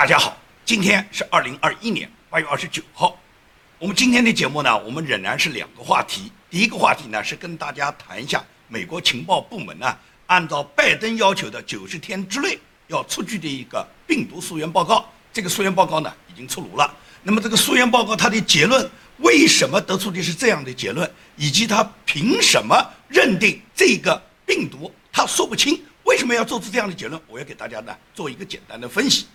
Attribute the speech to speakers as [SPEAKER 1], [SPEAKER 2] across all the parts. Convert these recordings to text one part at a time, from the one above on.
[SPEAKER 1] 大家好，今天是二零二一年八月二十九号。我们今天的节目呢，我们仍然是两个话题。第一个话题呢，是跟大家谈一下美国情报部门呢，按照拜登要求的九十天之内要出具的一个病毒溯源报告。这个溯源报告呢，已经出炉了。那么这个溯源报告它的结论，为什么得出的是这样的结论，以及他凭什么认定这个病毒，他说不清为什么要做出这样的结论，我要给大家呢做一个简单的分析。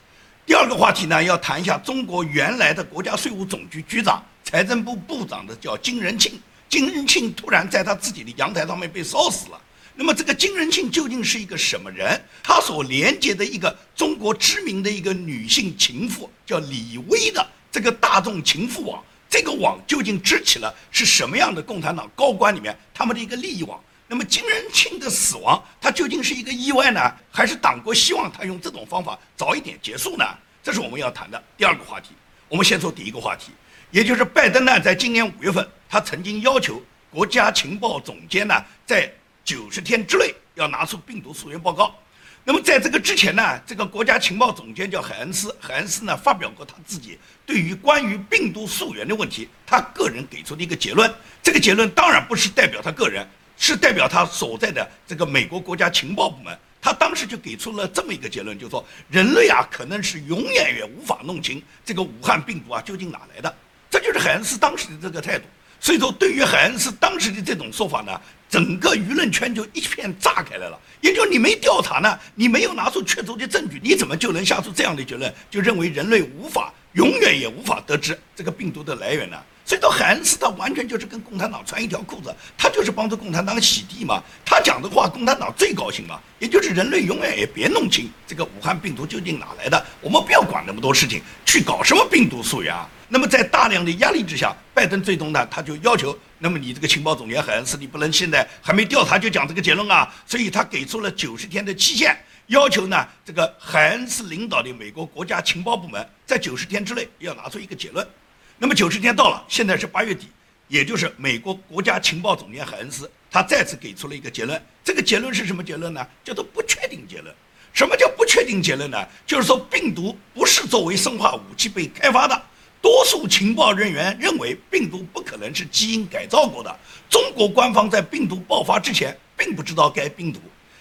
[SPEAKER 1] 第二个话题呢，要谈一下中国原来的国家税务总局局长、财政部部长的叫金仁庆，金仁庆突然在他自己的阳台上面被烧死了。那么这个金仁庆究竟是一个什么人？他所连接的一个中国知名的一个女性情妇叫李薇的这个大众情妇网，这个网究竟支起了是什么样的共产党高官里面他们的一个利益网？那么金仁庆的死亡，他究竟是一个意外呢，还是党国希望他用这种方法早一点结束呢？这是我们要谈的第二个话题。我们先说第一个话题，也就是拜登呢，在今年五月份，他曾经要求国家情报总监呢，在九十天之内要拿出病毒溯源报告。那么在这个之前呢，这个国家情报总监叫海恩斯，海恩斯呢发表过他自己对于关于病毒溯源的问题，他个人给出的一个结论。这个结论当然不是代表他个人，是代表他所在的这个美国国家情报部门。他当时就给出了这么一个结论，就说人类啊可能是永远也无法弄清这个武汉病毒啊究竟哪来的。这就是海恩斯当时的这个态度。所以说，对于海恩斯当时的这种说法呢，整个舆论圈就一片炸开来了。也就你没调查呢，你没有拿出确凿的证据，你怎么就能下出这样的结论，就认为人类无法永远也无法得知这个病毒的来源呢？所以说，海恩斯他完全就是跟共产党穿一条裤子，他就是帮助共产党洗地嘛。他讲的话，共产党最高兴嘛，也就是人类永远也别弄清这个武汉病毒究竟哪来的，我们不要管那么多事情，去搞什么病毒溯源？那么在大量的压力之下，拜登最终呢，他就要求，那么你这个情报总监海恩斯，你不能现在还没调查就讲这个结论啊，所以他给出了九十天的期限，要求呢，这个海恩斯领导的美国国家情报部门在九十天之内要拿出一个结论。那么九十天到了，现在是八月底，也就是美国国家情报总监海恩斯他再次给出了一个结论，这个结论是什么结论呢？叫做不确定结论。什么叫不确定结论呢？就是说病毒不是作为生化武器被开发的。多数情报人员认为病毒不可能是基因改造过的。中国官方在病毒爆发之前并不知道该病毒，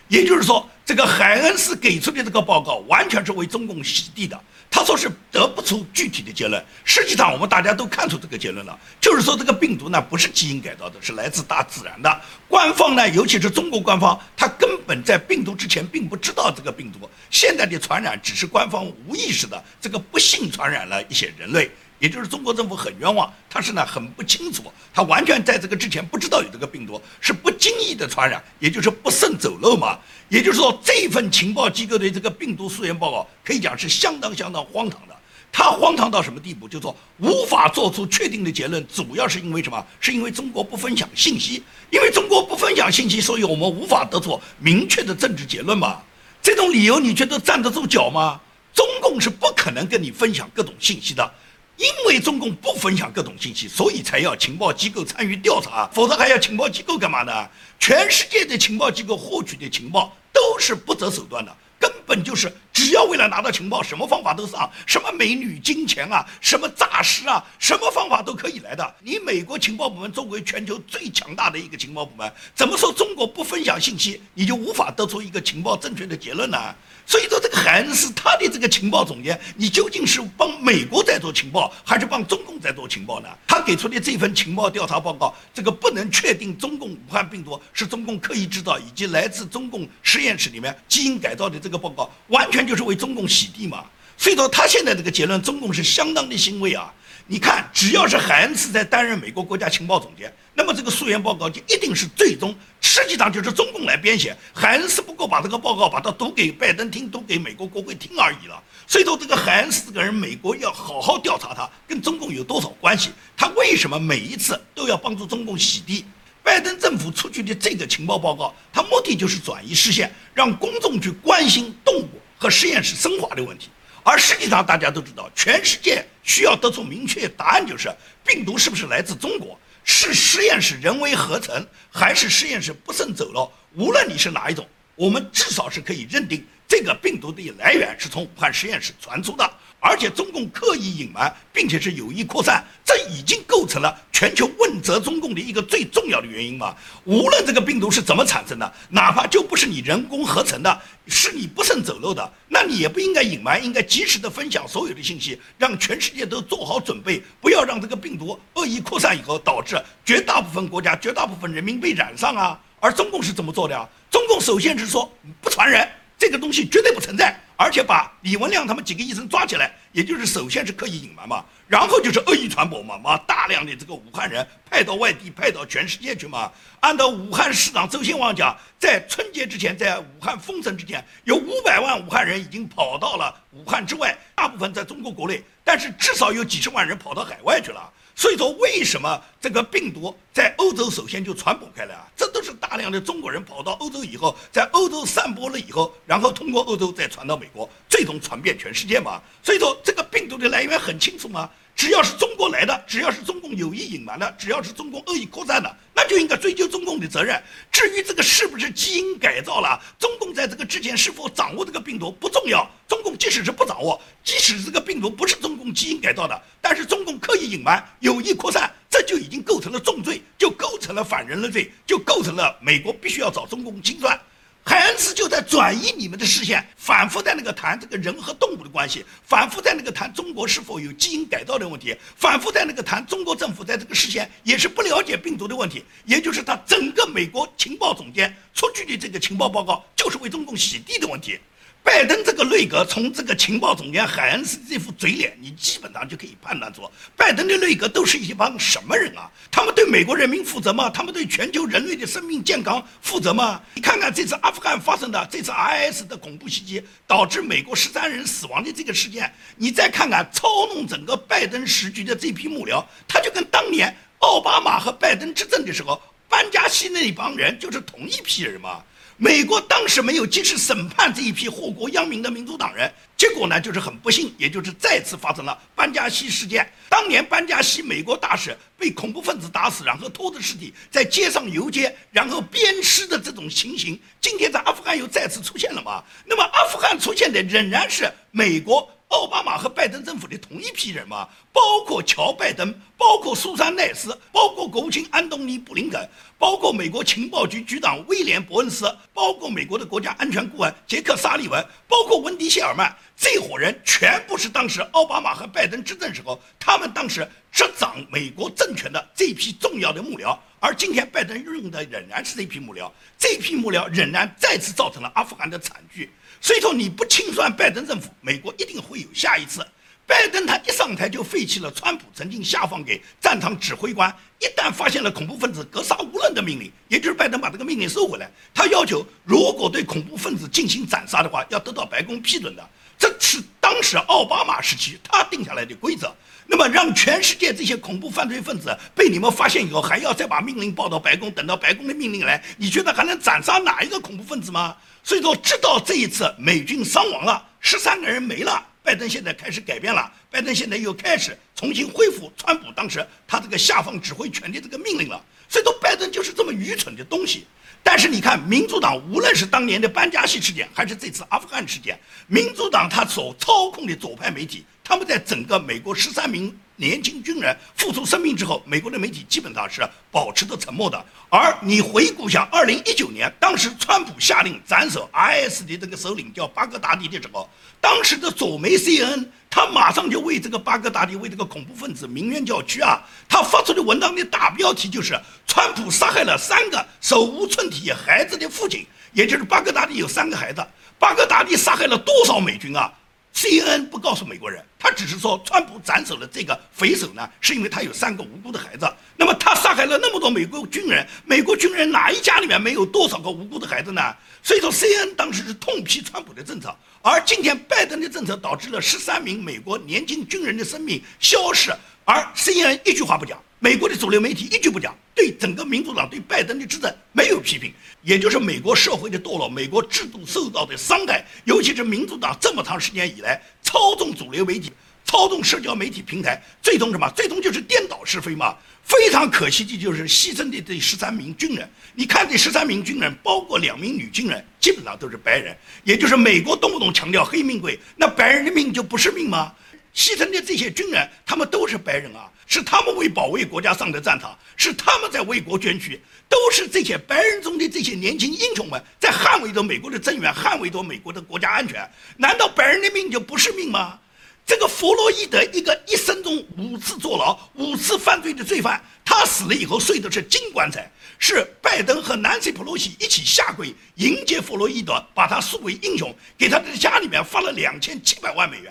[SPEAKER 1] 也就是说，这个海恩斯给出的这个报告完全是为中共洗地的。他说是得不出具体的结论。实际上，我们大家都看出这个结论了，就是说这个病毒呢不是基因改造的，是来自大自然的。官方呢，尤其是中国官方，他根本在病毒之前并不知道这个病毒。现在的传染只是官方无意识的这个不幸传染了一些人类。也就是中国政府很冤枉，他是呢很不清楚，他完全在这个之前不知道有这个病毒，是不经意的传染，也就是不慎走漏嘛。也就是说，这份情报机构的这个病毒溯源报告可以讲是相当相当荒唐的。它荒唐到什么地步？就说无法做出确定的结论，主要是因为什么？是因为中国不分享信息，因为中国不分享信息，所以我们无法得出明确的政治结论嘛。这种理由你觉得站得住脚吗？中共是不可能跟你分享各种信息的。因为中共不分享各种信息，所以才要情报机构参与调查，否则还要情报机构干嘛呢？全世界的情报机构获取的情报都是不择手段的，根本就是只要为了拿到情报，什么方法都上，什么美女、金钱啊，什么诈尸啊，什么方法都可以来的。你美国情报部门作为全球最强大的一个情报部门，怎么说中国不分享信息，你就无法得出一个情报正确的结论呢？所以说，这个海恩斯他的这个情报总监，你究竟是帮美国在做情报，还是帮中共在做情报呢？他给出的这份情报调查报告，这个不能确定中共武汉病毒是中共刻意制造，以及来自中共实验室里面基因改造的这个报告，完全就是为中共洗地嘛。所以说，他现在这个结论，中共是相当的欣慰啊。你看，只要是海恩斯在担任美国国家情报总监，那么这个溯源报告就一定是最终，实际上就是中共来编写。海恩斯不过把这个报告把它读给拜登听，读给美国国会听而已了。所以说，这个海恩斯这个人，美国要好好调查他跟中共有多少关系，他为什么每一次都要帮助中共洗地？拜登政府出具的这个情报报告，他目的就是转移视线，让公众去关心动物和实验室生化的问题。而实际上，大家都知道，全世界需要得出明确答案，就是病毒是不是来自中国，是实验室人为合成，还是实验室不慎走漏？无论你是哪一种，我们至少是可以认定这个病毒的来源是从武汉实验室传出的。而且中共刻意隐瞒，并且是有意扩散，这已经构成了全球问责中共的一个最重要的原因嘛。无论这个病毒是怎么产生的，哪怕就不是你人工合成的，是你不慎走漏的，那你也不应该隐瞒，应该及时的分享所有的信息，让全世界都做好准备，不要让这个病毒恶意扩散以后，导致绝大部分国家、绝大部分人民被染上啊。而中共是怎么做的啊？中共首先是说不传人。这个东西绝对不存在，而且把李文亮他们几个医生抓起来，也就是首先是刻意隐瞒嘛，然后就是恶意传播嘛，把大量的这个武汉人派到外地，派到全世界去嘛。按照武汉市长周兴旺讲，在春节之前，在武汉封城之前，有五百万武汉人已经跑到了武汉之外，大部分在中国国内，但是至少有几十万人跑到海外去了。所以说，为什么这个病毒在欧洲首先就传播开来啊？这都是大量的中国人跑到欧洲以后，在欧洲散播了以后，然后通过欧洲再传到美国，最终传遍全世界嘛。所以说，这个病毒的来源很清楚嘛。只要是中国来的，只要是中共有意隐瞒的，只要是中共恶意扩散的，那就应该追究中共的责任。至于这个是不是基因改造了，中共在这个之前是否掌握这个病毒不重要。中共即使是不掌握，即使这个病毒不是中共基因改造的，但是中共刻意隐瞒、有意扩散，这就已经构成了重罪，就构成了反人类罪，就构成了美国必须要找中共清算。海恩斯就在转移你们的视线，反复在那个谈这个人和动物的关系，反复在那个谈中国是否有基因改造的问题，反复在那个谈中国政府在这个视线也是不了解病毒的问题，也就是他整个美国情报总监出具的这个情报报告就是为中共洗地的问题。拜登这个内阁，从这个情报总监海恩斯这副嘴脸，你基本上就可以判断出，拜登的内阁都是一帮什么人啊？他们对美国人民负责吗？他们对全球人类的生命健康负责吗？你看看这次阿富汗发生的这次 IS 的恐怖袭击，导致美国十三人死亡的这个事件，你再看看操弄整个拜登时局的这批幕僚，他就跟当年奥巴马和拜登执政的时候，班加西那一帮人就是同一批人嘛。美国当时没有及时审判这一批祸国殃民的民主党人，结果呢就是很不幸，也就是再次发生了班加西事件。当年班加西美国大使被恐怖分子打死，然后拖着尸体在街上游街，然后鞭尸的这种情形，今天在阿富汗又再次出现了嘛？那么阿富汗出现的仍然是美国。奥巴马和拜登政府的同一批人嘛，包括乔·拜登，包括苏珊·奈斯，包括国务卿安东尼·布林肯，包括美国情报局局长威廉·伯恩斯，包括美国的国家安全顾问杰克·沙利文，包括温迪·谢尔曼，这伙人全部是当时奥巴马和拜登执政时候，他们当时执掌美国政权的这批重要的幕僚。而今天拜登用的仍然是这批幕僚，这批幕僚仍然再次造成了阿富汗的惨剧。所以说你不清算拜登政府，美国一定会有下一次。拜登他一上台就废弃了川普曾经下放给战场指挥官，一旦发现了恐怖分子，格杀无论的命令，也就是拜登把这个命令收回来。他要求，如果对恐怖分子进行斩杀的话，要得到白宫批准的。这是当时奥巴马时期他定下来的规则。那么让全世界这些恐怖犯罪分子被你们发现以后，还要再把命令报到白宫，等到白宫的命令来，你觉得还能斩杀哪一个恐怖分子吗？所以说，直到这一次美军伤亡了，十三个人没了，拜登现在开始改变了，拜登现在又开始重新恢复川普当时他这个下放指挥权的这个命令了。所以说，拜登就是这么愚蠢的东西。但是你看，民主党无论是当年的班加西事件，还是这次阿富汗事件，民主党他所操控的左派媒体，他们在整个美国十三名。年轻军人付出生命之后，美国的媒体基本上是保持着沉默的。而你回顾一下，二零一九年，当时川普下令斩首 IS 的这个首领叫巴格达迪的时候，当时的左媒 CNN 他马上就为这个巴格达迪为这个恐怖分子鸣冤叫屈啊！他发出的文章的大标题就是“川普杀害了三个手无寸铁孩子的父亲”，也就是巴格达迪有三个孩子，巴格达迪杀害了多少美军啊？CNN 不告诉美国人，他只是说川普斩首了这个匪首呢，是因为他有三个无辜的孩子。那么他杀害了那么多美国军人，美国军人哪一家里面没有多少个无辜的孩子呢？所以说，CNN 当时是痛批川普的政策，而今天拜登的政策导致了十三名美国年轻军人的生命消失，而 CNN 一句话不讲。美国的主流媒体一句不讲，对整个民主党对拜登的执政没有批评，也就是美国社会的堕落，美国制度受到的伤害，尤其是民主党这么长时间以来操纵主流媒体、操纵社交媒体平台，最终什么？最终就是颠倒是非嘛。非常可惜的就是牺牲的这十三名军人。你看这十三名军人，包括两名女军人，基本上都是白人，也就是美国动不动强调黑命贵，那白人的命就不是命吗？牺牲的这些军人，他们都是白人啊，是他们为保卫国家上的战场，是他们在为国捐躯，都是这些白人中的这些年轻英雄们在捍卫着美国的尊严，捍卫着美国的国家安全。难道白人的命就不是命吗？这个弗洛伊德，一个一生中五次坐牢、五次犯罪的罪犯，他死了以后睡的是金棺材，是拜登和南希·普洛西一起下跪迎接弗洛伊德，把他树为英雄，给他的家里面发了两千七百万美元。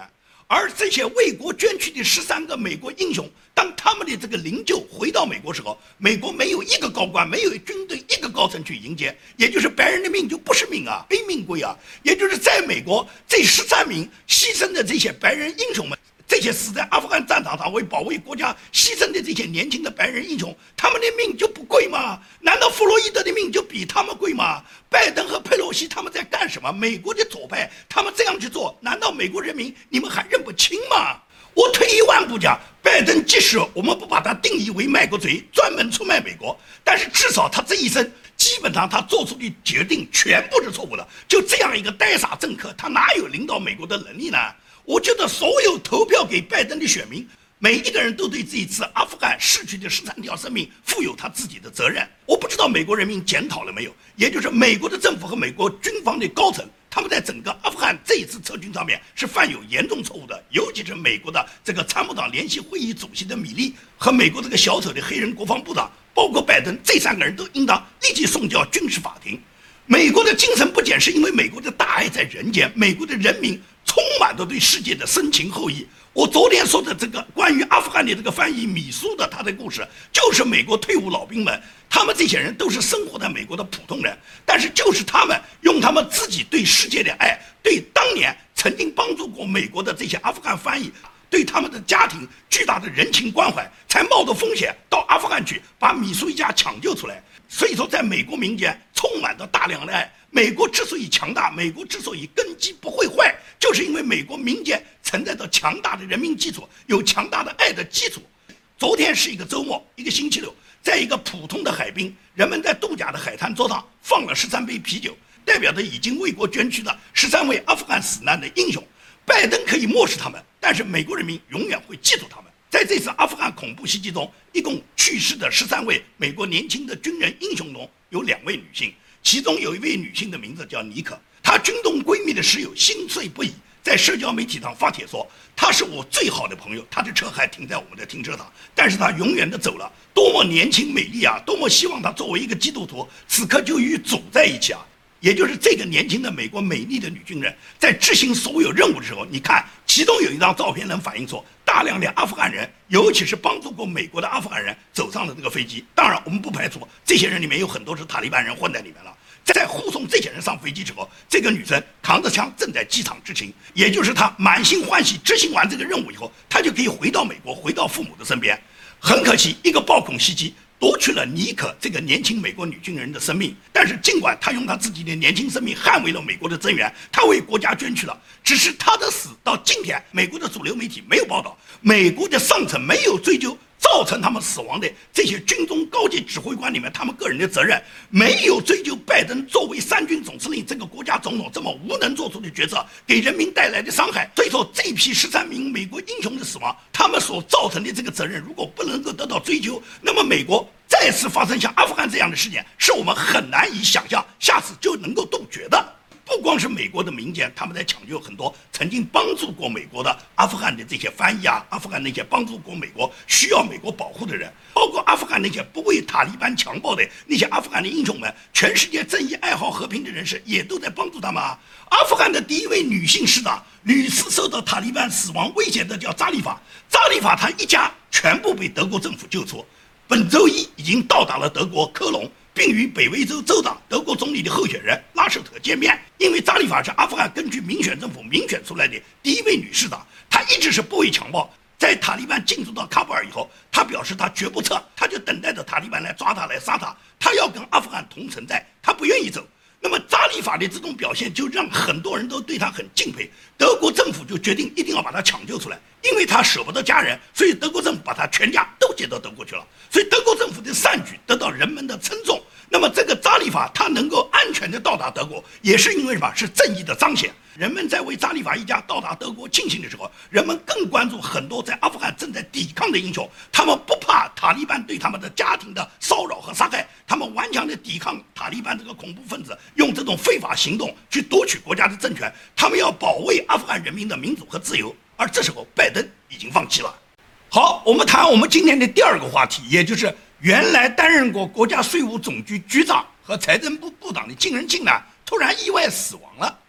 [SPEAKER 1] 而这些为国捐躯的十三个美国英雄，当他们的这个灵柩回到美国时候，美国没有一个高官，没有军队一个高层去迎接，也就是白人的命就不是命啊，黑命贵啊！也就是在美国这十三名牺牲的这些白人英雄们。这些死在阿富汗战场上为保卫国家牺牲的这些年轻的白人英雄，他们的命就不贵吗？难道弗洛伊德的命就比他们贵吗？拜登和佩洛西他们在干什么？美国的左派他们这样去做，难道美国人民你们还认轻嘛？我退一万步讲，拜登即使我们不把他定义为卖国贼，专门出卖美国，但是至少他这一生基本上他做出的决定全部是错误的。就这样一个呆傻政客，他哪有领导美国的能力呢？我觉得所有投票给拜登的选民，每一个人都对这一次阿富汗逝去的十三条生命负有他自己的责任。我不知道美国人民检讨了没有，也就是美国的政府和美国军方的高层，他们在整个阿富汗这一次撤军上面是犯有严重错误的。尤其是美国的这个参谋长联席会议主席的米利和美国这个小丑的黑人国防部长，包括拜登，这三个人都应当立即送交军事法庭。美国的精神不减，是因为美国的大爱在人间，美国的人民。充满着对世界的深情厚谊。我昨天说的这个关于阿富汗的这个翻译米苏的他的故事，就是美国退伍老兵们，他们这些人都是生活在美国的普通人，但是就是他们用他们自己对世界的爱，对当年曾经帮助过美国的这些阿富汗翻译，对他们的家庭巨大的人情关怀，才冒着风险到阿富汗去把米苏一家抢救出来。所以说，在美国民间充满着大量的爱。美国之所以强大，美国之所以根基不会坏，就是因为美国民间存在着强大的人民基础，有强大的爱的基础。昨天是一个周末，一个星期六，在一个普通的海滨，人们在度假的海滩桌上放了十三杯啤酒，代表着已经为国捐躯的十三位阿富汗死难的英雄。拜登可以漠视他们，但是美国人民永远会记住他们。在这次阿富汗恐怖袭击中，一共去世的十三位美国年轻的军人英雄中有两位女性。其中有一位女性的名字叫妮可，她军中闺蜜的室友心碎不已，在社交媒体上发帖说：“她是我最好的朋友，她的车还停在我们的停车场，但是她永远的走了。多么年轻美丽啊！多么希望她作为一个基督徒，此刻就与主在一起啊！”也就是这个年轻的美国美丽的女军人，在执行所有任务的时候，你看，其中有一张照片能反映出大量的阿富汗人，尤其是帮助过美国的阿富汗人走上了这个飞机。当然，我们不排除这些人里面有很多是塔利班人混在里面了。在护送这些人上飞机之后，这个女生扛着枪正在机场执勤，也就是她满心欢喜执行完这个任务以后，她就可以回到美国，回到父母的身边。很可惜，一个暴恐袭击。夺取了妮可这个年轻美国女军人的生命，但是尽管她用她自己的年轻生命捍卫了美国的尊严，她为国家捐躯了。只是她的死到今天，美国的主流媒体没有报道，美国的上层没有追究。造成他们死亡的这些军中高级指挥官里面，他们个人的责任没有追究拜登作为三军总司令、这个国家总统这么无能做出的决策给人民带来的伤害。所以说，这批十三名美国英雄的死亡，他们所造成的这个责任，如果不能够得到追究，那么美国再次发生像阿富汗这样的事件，是我们很难以想象下次就能够杜绝的。不光是美国的民间，他们在抢救很多曾经帮助过美国的阿富汗的这些翻译啊，阿富汗那些帮助过美国、需要美国保护的人，包括阿富汗那些不为塔利班强暴的那些阿富汗的英雄们，全世界正义爱好和平的人士也都在帮助他们。啊阿富汗的第一位女性市长，屡次受到塔利班死亡威胁的叫扎利法，扎利法她一家全部被德国政府救出，本周一已经到达了德国科隆。并与北威州州长、德国总理的候选人拉舍特见面。因为扎利法是阿富汗根据民选政府民选出来的第一位女市长，她一直是不畏强暴。在塔利班进驻到喀布尔以后，她表示她绝不撤，她就等待着塔利班来抓她、来杀她。她要跟阿富汗同存在，她不愿意走。那么扎利法的这种表现，就让很多人都对他很敬佩。德国政府就决定一定要把他抢救出来，因为他舍不得家人，所以德国政府把他全家都接到德国去了。所以德国政府的善举得到人们的称颂。那么这个扎利法他能够安全的到达德国，也是因为什么？是正义的彰显。人们在为扎里法一家到达德国庆幸的时候，人们更关注很多在阿富汗正在抵抗的英雄。他们不怕塔利班对他们的家庭的骚扰和杀害，他们顽强地抵抗塔利班这个恐怖分子，用这种非法行动去夺取国家的政权。他们要保卫阿富汗人民的民主和自由。而这时候，拜登已经放弃了。好，我们谈我们今天的第二个话题，也就是原来担任过国家税务总局局长和财政部部长的金仁庆呢，突然意外死亡了。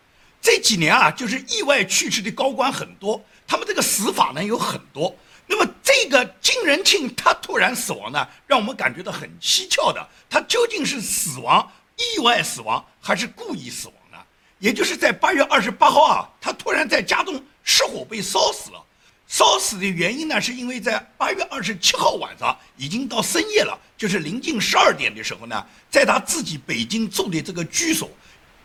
[SPEAKER 1] 这几年啊，就是意外去世的高官很多，他们这个死法呢有很多。那么这个金仁庆他突然死亡呢，让我们感觉到很蹊跷的，他究竟是死亡意外死亡还是故意死亡呢？也就是在八月二十八号啊，他突然在家中失火被烧死了。烧死的原因呢，是因为在八月二十七号晚上已经到深夜了，就是临近十二点的时候呢，在他自己北京住的这个居所。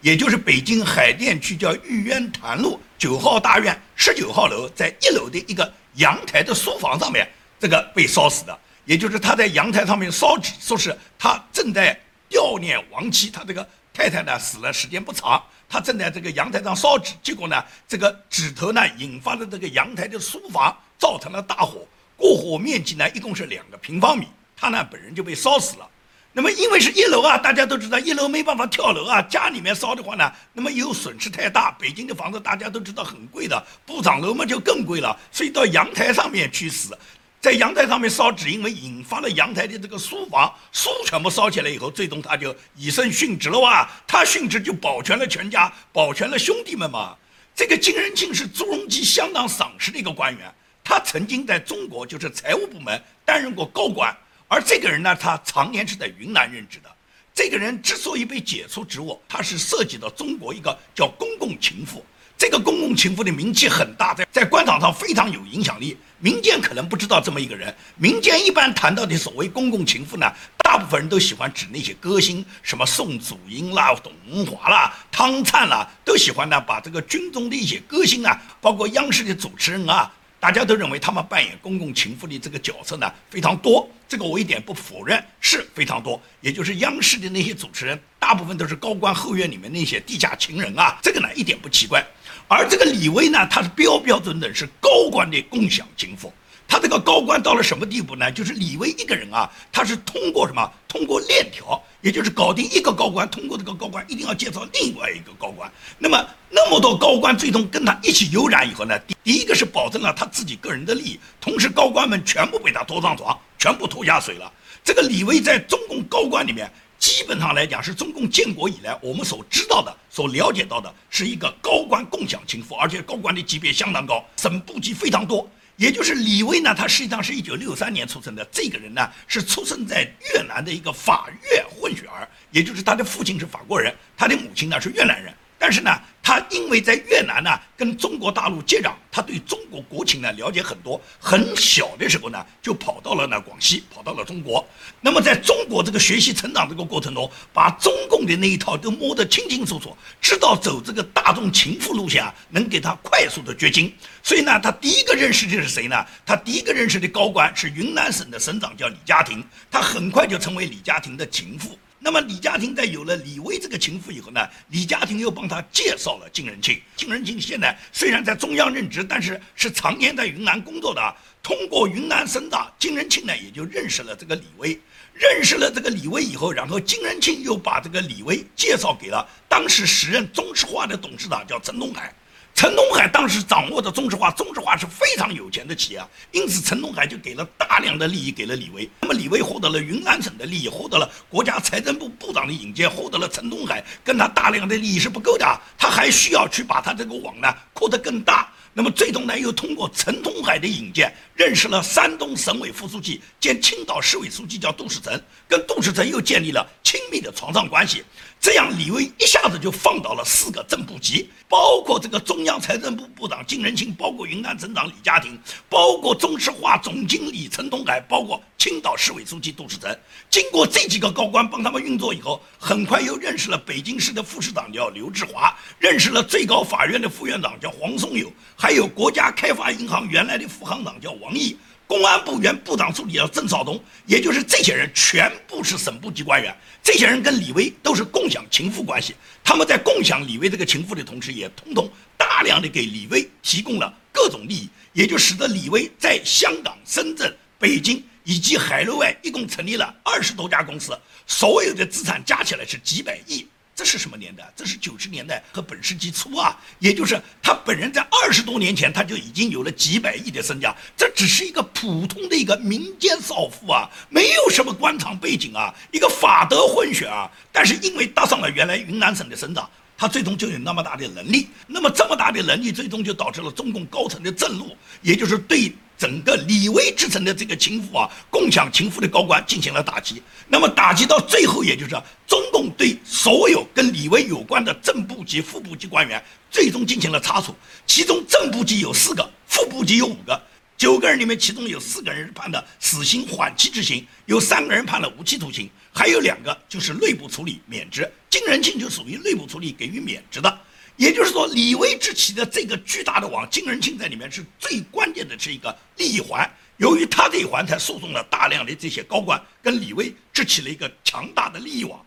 [SPEAKER 1] 也就是北京海淀区叫玉渊潭路九号大院十九号楼，在一楼的一个阳台的书房上面，这个被烧死的。也就是他在阳台上面烧纸，说是他正在悼念亡妻，他这个太太呢死了时间不长，他正在这个阳台上烧纸，结果呢这个纸头呢引发了这个阳台的书房造成了大火，过火面积呢一共是两个平方米，他呢本人就被烧死了。那么，因为是一楼啊，大家都知道一楼没办法跳楼啊。家里面烧的话呢，那么有损失太大。北京的房子大家都知道很贵的，不长楼嘛就更贵了。所以到阳台上面去死，在阳台上面烧纸，因为引发了阳台的这个书房书全部烧起来以后，最终他就以身殉职了哇。他殉职就保全了全家，保全了兄弟们嘛。这个金仁庆是朱镕基相当赏识的一个官员，他曾经在中国就是财务部门担任过高官。而这个人呢，他常年是在云南任职的。这个人之所以被解除职务，他是涉及到中国一个叫公共情妇。这个公共情妇的名气很大，在在官场上非常有影响力。民间可能不知道这么一个人。民间一般谈到的所谓公共情妇呢，大部分人都喜欢指那些歌星，什么宋祖英啦、董文华啦、汤灿啦，都喜欢呢把这个军中的一些歌星啊，包括央视的主持人啊。大家都认为他们扮演公共情妇的这个角色呢非常多，这个我一点不否认，是非常多。也就是央视的那些主持人，大部分都是高官后院里面那些地下情人啊，这个呢一点不奇怪。而这个李薇呢，她是标标准准是高官的共享情妇。他这个高官到了什么地步呢？就是李威一个人啊，他是通过什么？通过链条，也就是搞定一个高官，通过这个高官一定要介绍另外一个高官。那么那么多高官最终跟他一起有染以后呢，第第一个是保证了他自己个人的利益，同时高官们全部被他拖上床，全部拖下水了。这个李威在中共高官里面，基本上来讲是中共建国以来我们所知道的、所了解到的，是一个高官共享情妇，而且高官的级别相当高，省部级非常多。也就是李威呢，他实际上是一九六三年出生的。这个人呢，是出生在越南的一个法越混血儿，也就是他的父亲是法国人，他的母亲呢是越南人。但是呢，他因为在越南呢跟中国大陆接壤，他对中国国情呢了解很多。很小的时候呢，就跑到了呢广西，跑到了中国。那么在中国这个学习成长这个过程中，把中共的那一套都摸得清清楚楚，知道走这个大众情妇路线啊，能给他快速的掘金。所以呢，他第一个认识的是谁呢？他第一个认识的高官是云南省的省长，叫李家庭。他很快就成为李家庭的情妇。那么李家庭在有了李威这个情妇以后呢，李家庭又帮他介绍了金仁庆。金仁庆现在虽然在中央任职，但是是常年在云南工作的。通过云南省长金仁庆呢，也就认识了这个李威。认识了这个李威以后，然后金仁庆又把这个李威介绍给了当时时任中石化的董事长，叫陈东海。陈东海当时掌握的中石化，中石化是非常有钱的企业，因此陈东海就给了大量的利益给了李威。那么李威获得了云南省的利益，获得了国家财政部部长的引荐，获得了陈东海跟他大量的利益是不够的，他还需要去把他这个网呢扩得更大。那么最终呢，又通过陈东海的引荐，认识了山东省委副书记兼青岛市委书记，叫杜世成，跟杜世成又建立了亲密的床上关系。这样，李威一下子就放倒了四个正部级，包括这个中央财政部部长金仁庆，包括云南省长李家庭，包括中石化总经理陈东海，包括青岛市委书记杜世成。经过这几个高官帮他们运作以后，很快又认识了北京市的副市长叫刘志华，认识了最高法院的副院长叫黄松友，还有国家开发银行原来的副行长叫王毅。公安部原部长助理叫郑少东，也就是这些人全部是省部级官员。这些人跟李威都是共享情妇关系，他们在共享李威这个情妇的同时，也通通大量的给李威提供了各种利益，也就使得李威在香港、深圳、北京以及海内外一共成立了二十多家公司，所有的资产加起来是几百亿。这是什么年代？这是九十年代和本世纪初啊，也就是他本人在二十多年前他就已经有了几百亿的身家。这只是一个普通的一个民间少妇啊，没有什么官场背景啊，一个法德混血啊。但是因为搭上了原来云南省的省长，他最终就有那么大的能力。那么这么大的能力，最终就导致了中共高层的震怒，也就是对。整个李威之城的这个情妇啊，共享情妇的高官进行了打击。那么打击到最后，也就是中共对所有跟李威有关的正部级、副部级官员，最终进行了查处。其中正部级有四个，副部级有五个，九个人里面，其中有四个人判的死刑缓期执行，有三个人判了无期徒刑，还有两个就是内部处理免职。金仁庆就属于内部处理给予免职的。也就是说，李威支起的这个巨大的网，金仁庆在里面是最关键的这一个利益环。由于他这一环，才诉讼了大量的这些高官，跟李威支起了一个强大的利益网。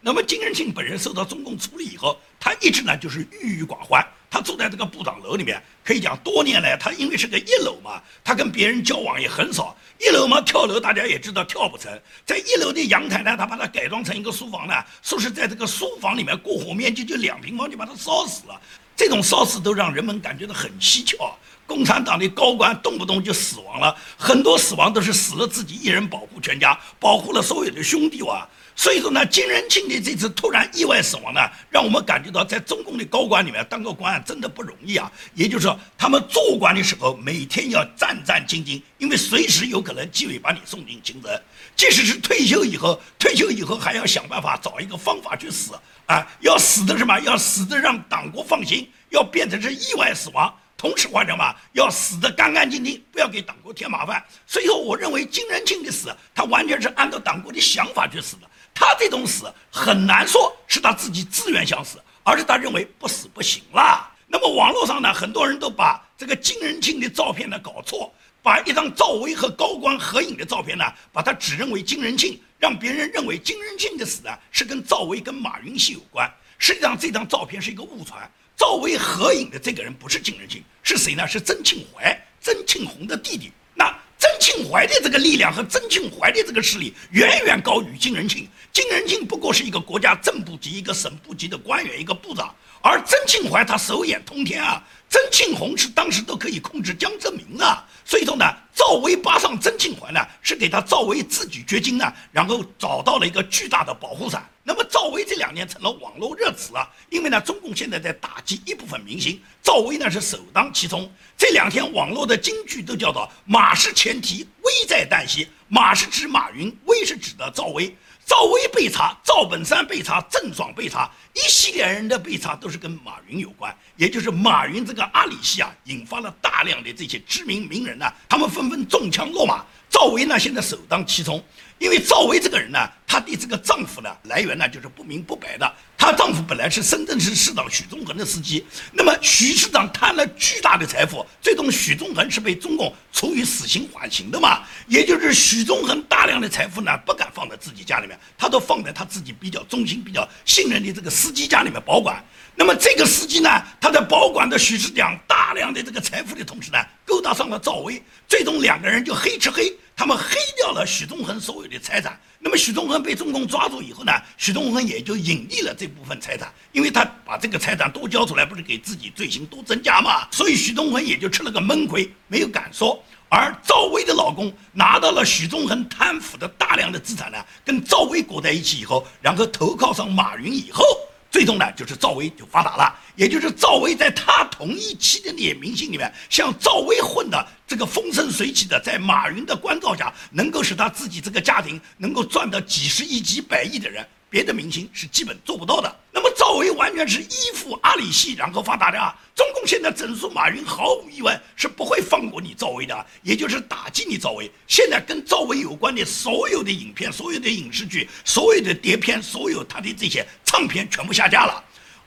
[SPEAKER 1] 那么金仁庆本人受到中共处理以后，他一直呢就是郁郁寡欢。他住在这个部长楼里面，可以讲多年来，他因为是个一楼嘛，他跟别人交往也很少。一楼嘛，跳楼大家也知道跳不成，在一楼的阳台呢，他把它改装成一个书房呢，说是在这个书房里面过火面积就两平方，就把它烧死了。这种烧死都让人们感觉到很蹊跷。共产党的高官动不动就死亡了，很多死亡都是死了自己一人保护全家，保护了所有的兄弟哇。所以说呢，金仁庆的这次突然意外死亡呢，让我们感觉到在中共的高官里面当个官真的不容易啊。也就是说，他们做官的时候每天要战战兢兢，因为随时有可能纪委把你送进京城。即使是退休以后，退休以后还要想办法找一个方法去死啊，要死的什么？要死的让党国放心，要变成是意外死亡。同时话讲嘛，要死得干干净净，不要给党国添麻烦。所以说，我认为金仁庆的死，他完全是按照党国的想法去死的。他这种死很难说是他自己自愿想死，而是他认为不死不行了。那么网络上呢，很多人都把这个金仁庆的照片呢搞错，把一张赵薇和高官合影的照片呢，把它指认为金仁庆，让别人认为金仁庆的死呢是跟赵薇跟马云系有关。实际上这张照片是一个误传，赵薇合影的这个人不是金仁庆，是谁呢？是曾庆怀，曾庆红的弟弟。那。曾庆怀的这个力量和曾庆怀的这个势力远远高于金仁庆。金仁庆不过是一个国家正部级、一个省部级的官员、一个部长，而曾庆怀他手眼通天啊。曾庆红是当时都可以控制江泽民的，所以说呢，赵薇扒上曾庆怀呢，是给他赵薇自己掘金呢，然后找到了一个巨大的保护伞。那么赵薇这两年成了网络热词啊，因为呢，中共现在在打击一部分明星，赵薇呢是首当其冲。这两天网络的金句都叫做“马是前提，危在旦夕”。马是指马云，危是指的赵薇。赵薇被查，赵本山被查，郑爽被查，一系列人的被查都是跟马云有关，也就是马云这个阿里系啊，引发了大量的这些知名名人呢，他们纷纷中枪落马。赵薇呢，现在首当其冲。因为赵薇这个人呢，她的这个丈夫呢，来源呢就是不明不白的。她丈夫本来是深圳市市长许宗衡的司机，那么许市长贪了巨大的财富，最终许宗衡是被中共处以死刑缓刑的嘛。也就是许宗衡大量的财富呢，不敢放在自己家里面，他都放在他自己比较忠心、比较信任的这个司机家里面保管。那么这个司机呢，他在保管着许市长大量的这个财富的同时呢，勾搭上了赵薇，最终两个人就黑吃黑。他们黑掉了许宗衡所有的财产，那么许宗衡被中共抓住以后呢，许宗衡也就隐匿了这部分财产，因为他把这个财产都交出来，不是给自己罪行多增加嘛，所以许宗衡也就吃了个闷亏，没有敢说。而赵薇的老公拿到了许宗衡贪腐的大量的资产呢，跟赵薇裹在一起以后，然后投靠上马云以后。最终呢，就是赵薇就发达了，也就是赵薇在她同一期的那些明星里面，像赵薇混的这个风生水起的，在马云的关照下，能够使他自己这个家庭能够赚到几十亿、几百亿的人。别的明星是基本做不到的。那么赵薇完全是依附阿里系，然后发达的啊。中共现在整肃马云，毫无疑问是不会放过你赵薇的，也就是打击你赵薇。现在跟赵薇有关的所有的影片、所有的影视剧、所有的碟片、所有他的这些唱片全部下架了。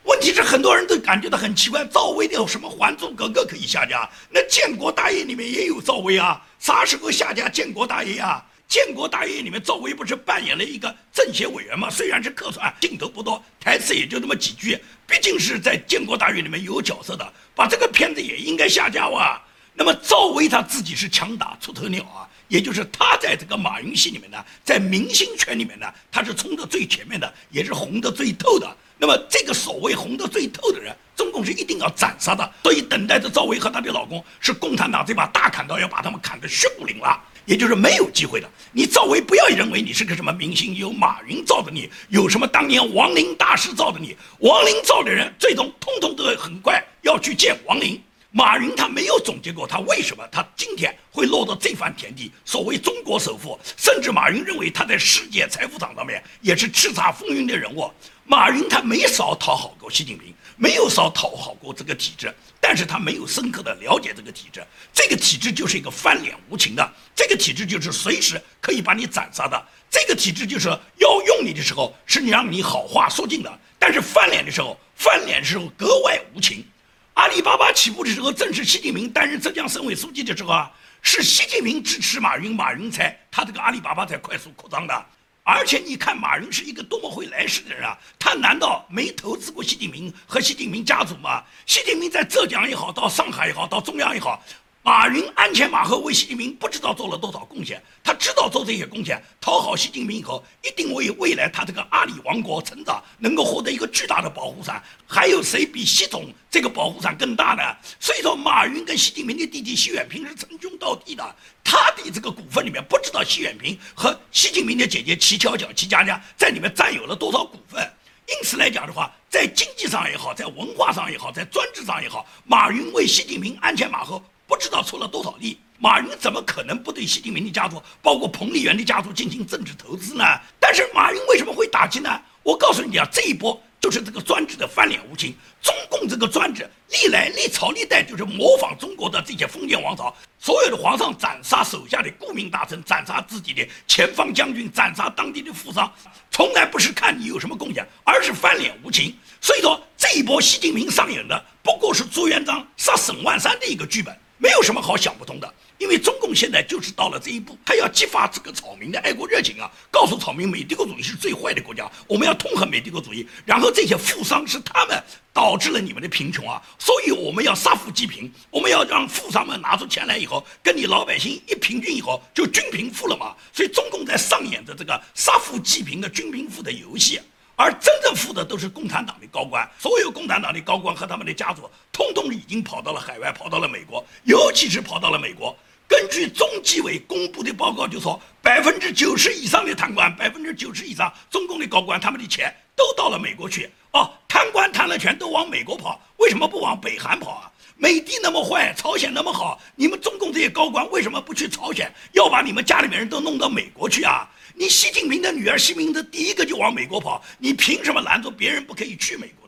[SPEAKER 1] 问题是很多人都感觉到很奇怪，赵薇的有什么《还珠格格》可以下架？那《建国大业》里面也有赵薇啊，啥时候下架《建国大业》啊？《建国大业》里面赵薇不是扮演了一个政协委员吗？虽然是客串，镜头不多，台词也就那么几句，毕竟是在《建国大业》里面有角色的，把这个片子也应该下架哇。那么赵薇她自己是强打出头鸟啊，也就是她在这个马云系里面呢，在明星圈里面呢，她是冲的最前面的，也是红的最透的。那么这个所谓红得最透的人，中共是一定要斩杀的。所以等待着赵薇和她的老公是共产党这把大砍刀，要把他们砍得血骨淋了，也就是没有机会的。你赵薇不要认为你是个什么明星，有马云造的你，有什么当年王林大师造的你，王林造的人最终通通都很快要去见王林。马云他没有总结过他为什么他今天会落到这番田地，所谓中国首富，甚至马云认为他在世界财富榜上面也是叱咤风云的人物。马云他没少讨好过习近平，没有少讨好过这个体制，但是他没有深刻的了解这个体制，这个体制就是一个翻脸无情的，这个体制就是随时可以把你斩杀的，这个体制就是要用你的时候是你让你好话说尽的，但是翻脸的时候，翻脸的时候格外无情。阿里巴巴起步的时候，正是习近平担任浙江省委书记的时候啊，是习近平支持马云，马云才他这个阿里巴巴才快速扩张的。而且你看，马云是一个多么会来事的人啊！他难道没投资过习近平和习近平家族吗？习近平在浙江也好，到上海也好，到中央也好。马云鞍前马后为习近平不知道做了多少贡献，他知道做这些贡献，讨好习近平以后，一定为未来他这个阿里王国成长能够获得一个巨大的保护伞。还有谁比习总这个保护伞更大呢？所以说，马云跟习近平的弟弟习远平是称兄道弟的，他的这个股份里面不知道习远平和习近平的姐姐齐巧巧、齐佳佳在里面占有了多少股份。因此来讲的话，在经济上也好，在文化上也好，在专制上也好，马云为习近平鞍前马后。不知道出了多少力，马云怎么可能不对习近平的家族，包括彭丽媛的家族进行政治投资呢？但是马云为什么会打击呢？我告诉你啊，这一波就是这个专制的翻脸无情。中共这个专制历来历朝历代就是模仿中国的这些封建王朝，所有的皇上斩杀手下的顾命大臣，斩杀自己的前方将军，斩杀当地的富商，从来不是看你有什么贡献，而是翻脸无情。所以说这一波习近平上演的不过是朱元璋杀沈万三的一个剧本。没有什么好想不通的，因为中共现在就是到了这一步，他要激发这个草民的爱国热情啊，告诉草民美帝国主义是最坏的国家，我们要痛恨美帝国主义，然后这些富商是他们导致了你们的贫穷啊，所以我们要杀富济贫，我们要让富商们拿出钱来以后，跟你老百姓一平均以后就均贫富了嘛，所以中共在上演着这个杀富济贫的均贫富的游戏。而真正富的都是共产党的高官，所有共产党的高官和他们的家族，通通已经跑到了海外，跑到了美国，尤其是跑到了美国。根据中纪委公布的报告，就说百分之九十以上的贪官，百分之九十以上中共的高官，他们的钱都到了美国去。哦，贪官贪了钱都往美国跑，为什么不往北韩跑啊？美帝那么坏，朝鲜那么好，你们中共这些高官为什么不去朝鲜，要把你们家里面人都弄到美国去啊？你习近平的女儿习近平的第一个就往美国跑，你凭什么拦着别人不可以去美国？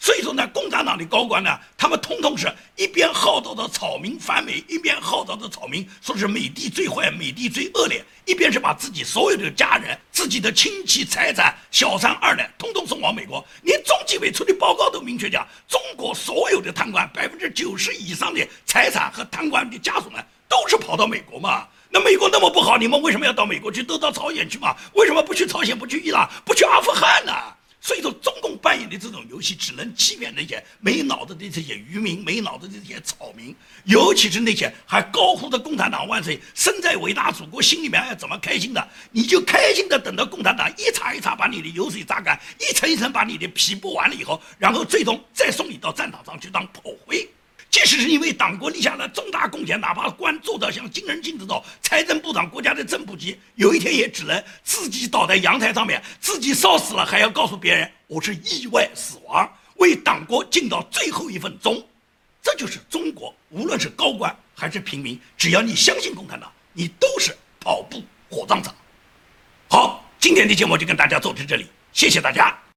[SPEAKER 1] 所以说呢，共产党的高官呢，他们通通是一边号召着草民反美，一边号召着草民说是美帝最坏，美帝最恶劣，一边是把自己所有的家人、自己的亲戚、财产、小三、二奶通通送往美国。连中纪委出的报告都明确讲，中国所有的贪官百分之九十以上的财产和贪官的家属呢，都是跑到美国嘛。那美国那么不好，你们为什么要到美国去？都到朝鲜去嘛？为什么不去朝鲜？不去伊朗？不去阿富汗呢？所以说，中扮演的这种游戏，只能欺骗那些没脑子的这些渔民，没脑子的这些草民，尤其是那些还高呼着“共产党万岁”，身在伟大祖国，心里面还怎么开心的？你就开心的等到共产党一茬一茬把你的油水榨干，一层一层把你的皮剥完了以后，然后最终再送你到战场上去当炮灰。即使是因为党国立下了重大贡献，哪怕官做到像金人金这种财政部长、国家的正部级，有一天也只能自己倒在阳台上面，自己烧死了，还要告诉别人我是意外死亡，为党国尽到最后一份忠。这就是中国，无论是高官还是平民，只要你相信共产党，你都是跑步火葬场。好，今天的节目就跟大家做到这里，谢谢大家。